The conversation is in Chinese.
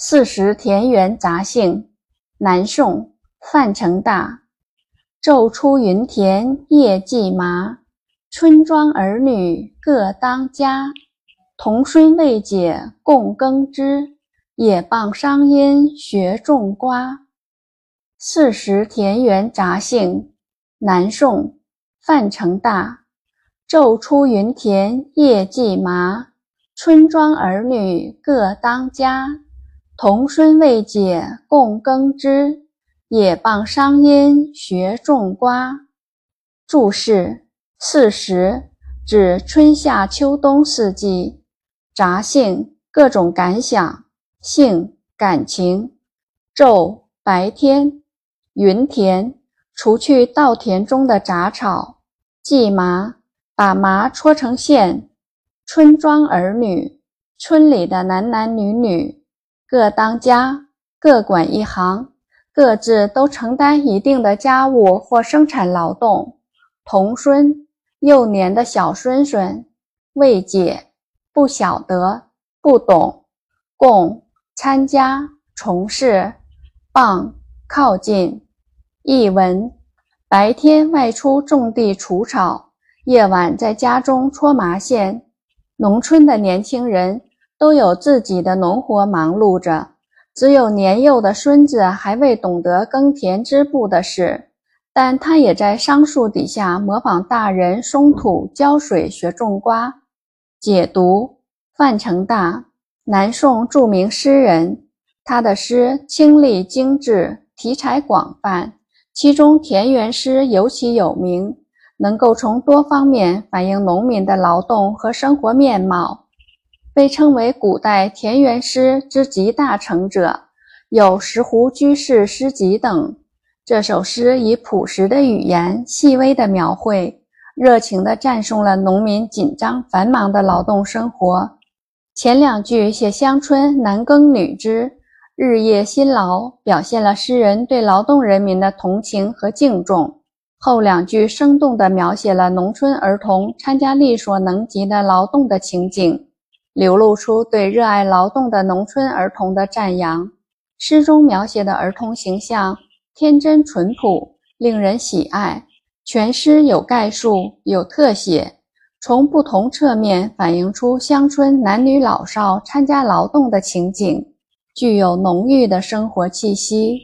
四时田园杂兴，南宋，范成大。昼出耘田夜绩麻，村庄儿女各当家。童孙未解供耕织，也傍桑阴学种瓜。四时田园杂兴，南宋，范成大。昼出耘田夜绩麻，村庄儿女各当家。童孙未解供耕织，也傍桑阴学种瓜。注释：四时指春夏秋冬四季。杂兴各种感想，兴感情。昼白天，耘田除去稻田中的杂草，绩麻把麻搓成线。村庄儿女，村里的男男女女。各当家，各管一行，各自都承担一定的家务或生产劳动。童孙，幼年的小孙孙。未解，不晓得，不懂。共，参加，从事。傍，靠近。译文：白天外出种地除草，夜晚在家中搓麻线。农村的年轻人。都有自己的农活忙碌着，只有年幼的孙子还未懂得耕田织布的事，但他也在桑树底下模仿大人松土浇水学种瓜。解读：范成大，南宋著名诗人，他的诗清丽精致，题材广泛，其中田园诗尤其有名，能够从多方面反映农民的劳动和生活面貌。被称为古代田园诗之集大成者，有《石湖居士诗集》等。这首诗以朴实的语言、细微的描绘，热情地赞颂了农民紧张繁忙的劳动生活。前两句写乡村男耕女织，日夜辛劳，表现了诗人对劳动人民的同情和敬重；后两句生动地描写了农村儿童参加力所能及的劳动的情景。流露出对热爱劳动的农村儿童的赞扬。诗中描写的儿童形象天真淳朴，令人喜爱。全诗有概述，有特写，从不同侧面反映出乡村男女老少参加劳动的情景，具有浓郁的生活气息。